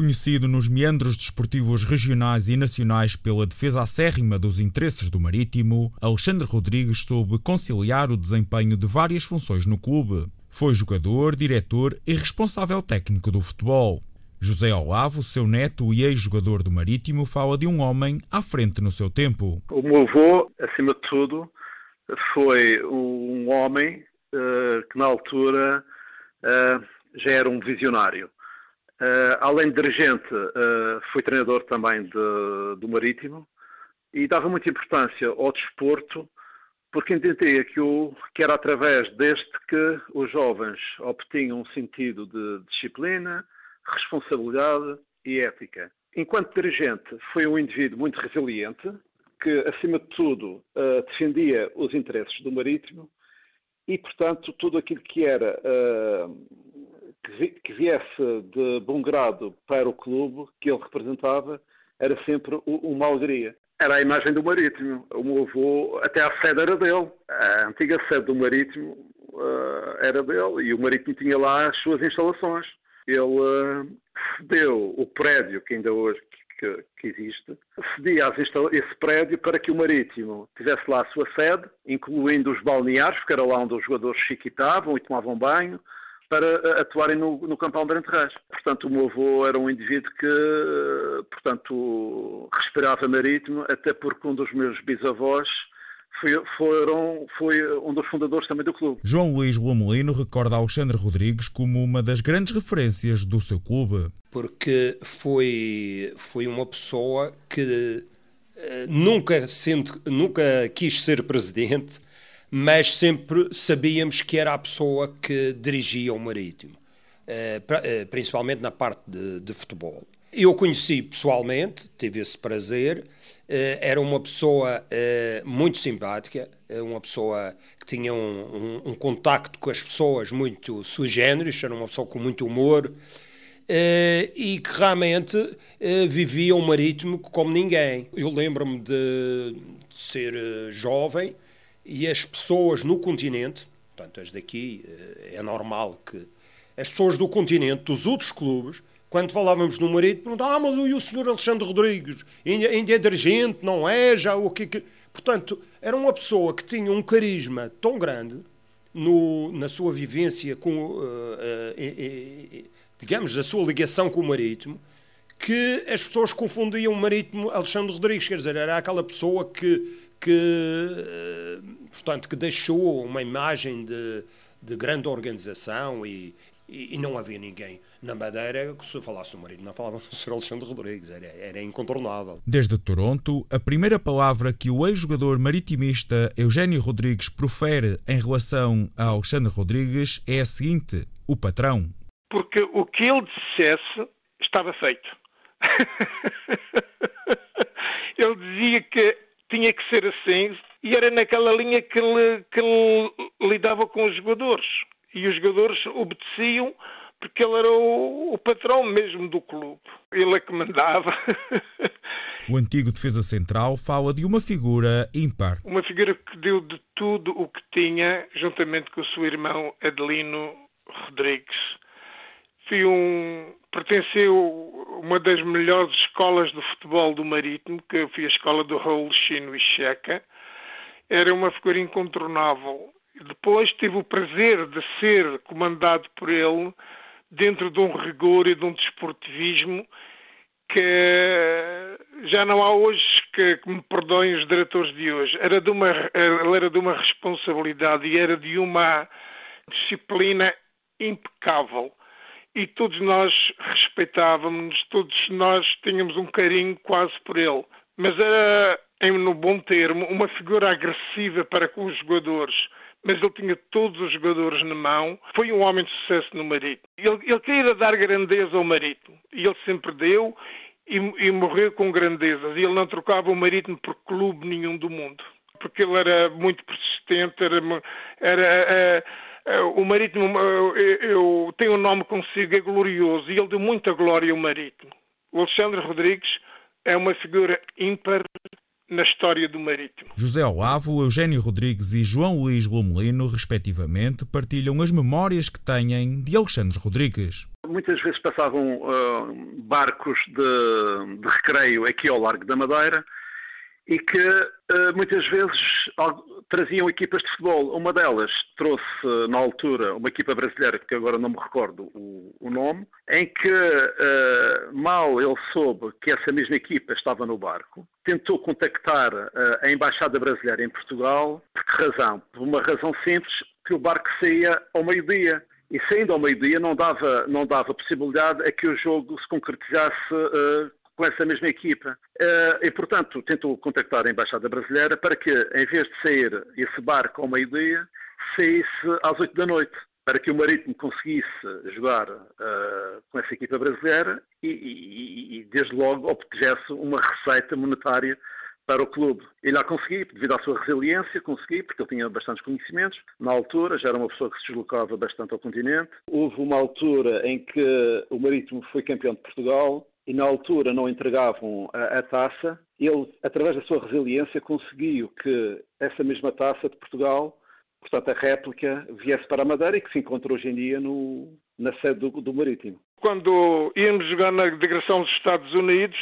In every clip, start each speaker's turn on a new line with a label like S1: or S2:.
S1: Reconhecido nos meandros desportivos regionais e nacionais pela defesa acérrima dos interesses do Marítimo, Alexandre Rodrigues soube conciliar o desempenho de várias funções no clube. Foi jogador, diretor e responsável técnico do futebol. José Olavo, seu neto e ex-jogador do Marítimo, fala de um homem à frente no seu tempo.
S2: O meu avô, acima de tudo, foi um homem uh, que na altura uh, já era um visionário. Uh, além de dirigente, foi treinador também de, do Marítimo e dava muita importância ao desporto porque entendia que, o, que era através deste que os jovens obtinham um sentido de disciplina, responsabilidade e ética. Enquanto dirigente, foi um indivíduo muito resiliente, que, acima de tudo, uh, defendia os interesses do marítimo e, portanto, tudo aquilo que era uh, que, vi, que, viesse de bom grado para o clube que ele representava era sempre uma alegria. Era a imagem do marítimo. O meu avô, até a sede era dele. A antiga sede do marítimo uh, era dele e o marítimo tinha lá as suas instalações ele cedeu o prédio que ainda hoje que, que existe, cedia esse prédio para que o Marítimo tivesse lá a sua sede, incluindo os balneários, porque era lá onde os jogadores chiquitavam e tomavam banho, para atuarem no, no Campão de Renterrais. Portanto, o meu avô era um indivíduo que, portanto, respirava marítimo, até porque um dos meus bisavós foi, foram, foi um dos fundadores também do clube.
S1: João Luís Lomolino recorda Alexandre Rodrigues como uma das grandes referências do seu clube.
S3: Porque foi, foi uma pessoa que uh, nunca, sendo, nunca quis ser presidente, mas sempre sabíamos que era a pessoa que dirigia o Marítimo, pra, uh, principalmente na parte de, de futebol. Eu conheci pessoalmente, tive esse prazer. Eh, era uma pessoa eh, muito simpática, eh, uma pessoa que tinha um, um, um contacto com as pessoas muito sui generis, era uma pessoa com muito humor e que realmente vivia o marítimo como ninguém. Eu lembro-me de ser jovem e as pessoas no continente, portanto, as daqui, é normal que as pessoas do continente, dos outros clubes, quando falávamos no marido, perguntavam, ah, mas e o senhor Alexandre Rodrigues? Ainda, ainda é dirigente, não é? Já o que, que... Portanto, era uma pessoa que tinha um carisma tão grande no, na sua vivência com, uh, uh, digamos, a sua ligação com o marítimo, que as pessoas confundiam o marítimo Alexandre Rodrigues, quer dizer, era aquela pessoa que, que eh, portanto, que deixou uma imagem de, de grande organização e, e, e não havia ninguém na Madeira que se falasse do marido, não falava do Sr. Alexandre Rodrigues, era, era incontornável.
S1: Desde Toronto, a primeira palavra que o ex-jogador maritimista Eugênio Rodrigues profere em relação a Alexandre Rodrigues é a seguinte: o patrão.
S4: Porque o que ele dissesse estava feito. ele dizia que tinha que ser assim e era naquela linha que ele, que ele lidava com os jogadores e os jogadores obedeciam porque ele era o, o, patrão mesmo do clube. Ele é que mandava.
S1: O antigo defesa central fala de uma figura ímpar.
S4: Uma figura que deu de tudo o que tinha, juntamente com o seu irmão Adelino Rodrigues. Foi um, pertenceu a uma das melhores escolas de futebol do Marítimo, que foi a escola do Raul Chino e Checa. Era uma figura incontornável depois tive o prazer de ser comandado por ele dentro de um rigor e de um desportivismo que já não há hoje que, que, me perdoem os diretores de hoje. Era de uma, ele era de uma responsabilidade e era de uma disciplina impecável. E todos nós respeitávamos, todos nós tínhamos um carinho quase por ele. Mas era, em, no bom termo, uma figura agressiva para com os jogadores mas ele tinha todos os jogadores na mão. Foi um homem de sucesso no Marítimo. Ele, ele queria dar grandeza ao Marítimo e ele sempre deu e, e, morreu com grandezas. E ele não trocava o Marítimo por clube nenhum do mundo, porque ele era muito persistente. Era, era uh, uh, o Marítimo, eu tenho um nome consigo, é glorioso e ele deu muita glória ao Marítimo. O Alexandre Rodrigues é uma figura ímpar na história do Marítimo.
S1: José Olavo, Eugênio Rodrigues e João Luís Glomelino, respectivamente, partilham as memórias que têm de Alexandre Rodrigues.
S2: muitas vezes passavam uh, barcos de, de recreio aqui ao Largo da Madeira e que uh, muitas vezes traziam equipas de futebol. Uma delas trouxe, na altura, uma equipa brasileira, que agora não me recordo o, o nome, em que uh, mal ele soube que essa mesma equipa estava no barco, tentou contactar uh, a Embaixada Brasileira em Portugal. Por que razão? Por uma razão simples, que o barco saía ao meio-dia. E saindo ao meio-dia não dava, não dava possibilidade a que o jogo se concretizasse uh, com essa mesma equipa. Uh, e, portanto, tentou contactar a Embaixada Brasileira para que, em vez de sair esse barco ao meio-dia, saísse às oito da noite, para que o Marítimo conseguisse jogar uh, com essa equipa brasileira e, e, e, desde logo, obtivesse uma receita monetária para o clube. E lá consegui, devido à sua resiliência, consegui, porque ele tinha bastantes conhecimentos. Na altura, já era uma pessoa que se deslocava bastante ao continente. Houve uma altura em que o Marítimo foi campeão de Portugal, e na altura não entregavam a, a, taça, ele, através da sua resiliência, conseguiu que essa mesma taça de Portugal, portanto a réplica, viesse para a Madeira e que se encontra hoje em dia no, na sede do, do Marítimo.
S4: Quando íamos jogar na digressão dos Estados Unidos,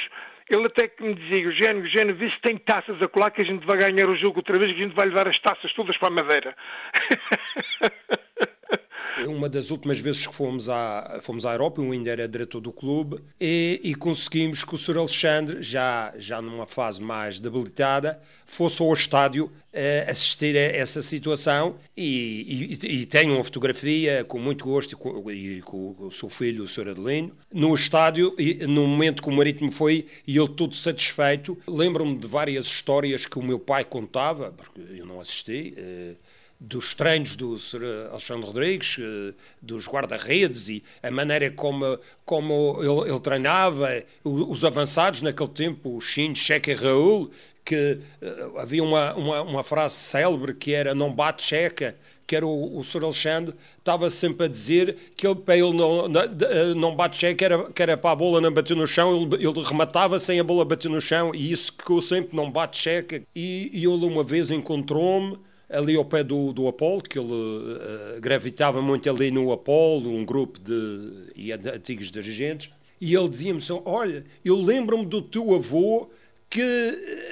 S4: ele até que me dizia, Eugênio, Eugênio, vê se tem taças a colar que a gente vai ganhar o jogo outra vez, que a gente vai levar as taças todas para a Madeira.
S3: uma das últimas vezes que fomos à, fomos à Europa, eu ainda era diretor do clube, e, e conseguimos que o Sr. Alexandre, já, já numa fase mais debilitada, fosse ao estádio uh, assistir a essa situação e, e, e tenho uma fotografia com muito gosto e com, e com, o seu filho, o Sr. Adelino, no estádio, e, no momento que o Marítimo foi e ele todo satisfeito. Lembro-me de várias histórias que o meu pai contava, porque eu não assisti. Dos treinos do Sr. Alexandre Rodrigues, eh, dos guarda-redes e a maneira como, como ele, ele, treinava, os avançados naquele tempo, o Shin, Cheque e Raul, que uh, havia uma, uma, uma, frase célebre que era não bate checa, que era o, o Sr. Alexandre, estava sempre a dizer que ele, para ele não, não, eh, não bate checa, era, que era para a bola não bater no chão, ele, ele rematava sem a bola bater no chão, e isso ficou sempre, não bate checa. E, e ele uma vez encontrou-me, ali ao pé do, do Apolo, que ele uh, gravitava muito ali no Apolo, um grupo de, de antigos dirigentes, e ele dizia-me assim, olha, eu lembro-me do teu avô que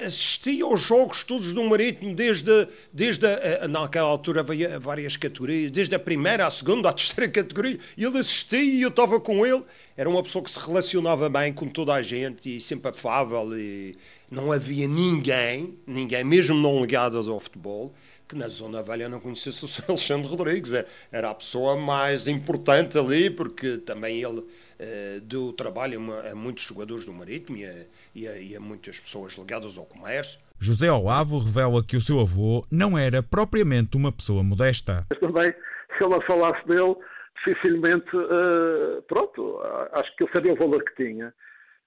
S3: assistia aos jogos todos do Marítimo, desde, desde a, naquela altura havia várias categorias, desde a primeira à segunda à terceira categoria, e ele assistia e eu estava com ele. Era uma pessoa que se relacionava bem com toda a gente e sempre afável e não havia ninguém, ninguém, mesmo não ligado ao futebol, que na Zona Velha não conhecesse o Sr. Alexandre Rodrigues. É, era a pessoa mais importante ali, porque também ele uh, deu trabalho a, a, muitos jogadores do Marítimo e a, e, a, e a, muitas pessoas ligadas ao comércio.
S1: José Olavo revela que o seu avô não era propriamente uma pessoa modesta.
S2: Mas também, se ela falasse dele, dificilmente, uh, pronto, acho que ele sabia o valor que tinha.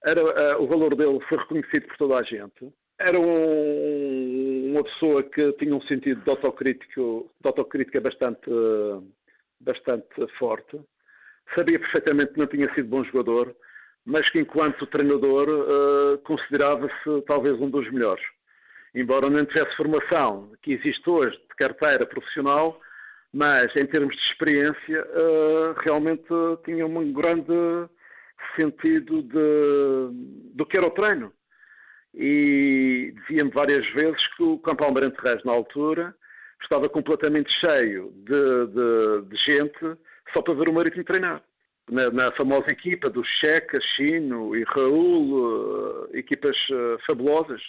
S2: Era, uh, o valor dele foi reconhecido por toda a gente era um, uma pessoa que tinha um sentido de, autocrítico, de autocrítica bastante, bastante forte. Sabia perfeitamente que não tinha sido bom jogador, mas que enquanto treinador uh, considerava-se talvez um dos melhores. Embora não tivesse formação que existe hoje de carteira profissional, mas em termos de experiência uh, realmente tinha um grande sentido de, do que era o treino e dizia-me várias vezes que o Campo Almirante Reis, na altura, estava completamente cheio de, de, de, gente só para ver o Marítimo treinar. Na, na famosa equipa do Checa, Chino e Raul, uh, equipas uh, fabulosas,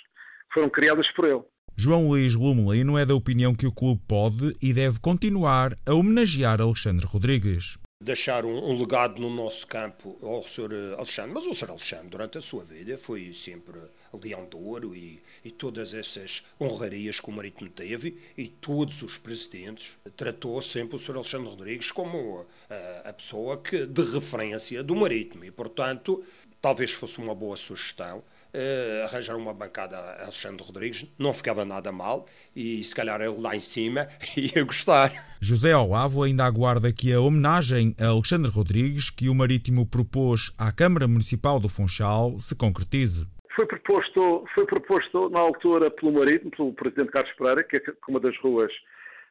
S2: foram criadas por ele.
S1: João Luís Lumelino é da opinião que o clube pode e deve continuar a homenagear Alexandre Rodrigues
S3: deixar um, um, legado no nosso campo ao Sr. Alexandre, mas o Sr. Alexandre, durante a sua vida, foi sempre Leão de Ouro e, e todas essas honrarias que o Marítimo teve e todos os presidentes tratou sempre o Sr. Alexandre Rodrigues como a, a pessoa que, de referência do Marítimo e, portanto, talvez fosse uma boa sugestão Uh, arranjar uma bancada a Alexandre Rodrigues, não ficava nada mal e se calhar ele lá em cima ia gostar.
S1: José Olavo ainda aguarda que a homenagem a Alexandre Rodrigues que o Marítimo propôs à Câmara Municipal do Funchal se concretize.
S2: Foi proposto, foi proposto na altura pelo Marítimo, pelo Presidente Carlos Pereira, que é uma das ruas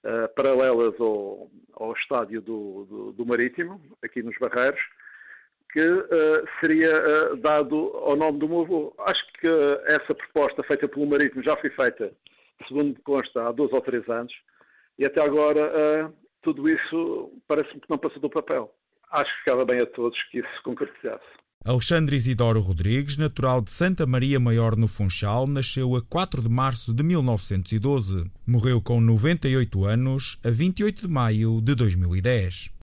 S2: uh, paralelas ao, ao estádio do, do, do Marítimo, aqui nos Barreiros, que uh, seria uh, dado ao nome do meu avô. Acho que essa proposta feita pelo Marítimo já foi feita, segundo me consta, há dois ou três anos, e até agora tudo isso parece-me que não passou do papel. Acho que ficava bem a todos que isso se concretizasse.
S1: Alexandre Isidoro Rodrigues, natural de Santa Maria Maior no Funchal, nasceu a 4 de março de 1912. Morreu com 98 anos a 28 de maio de 2010.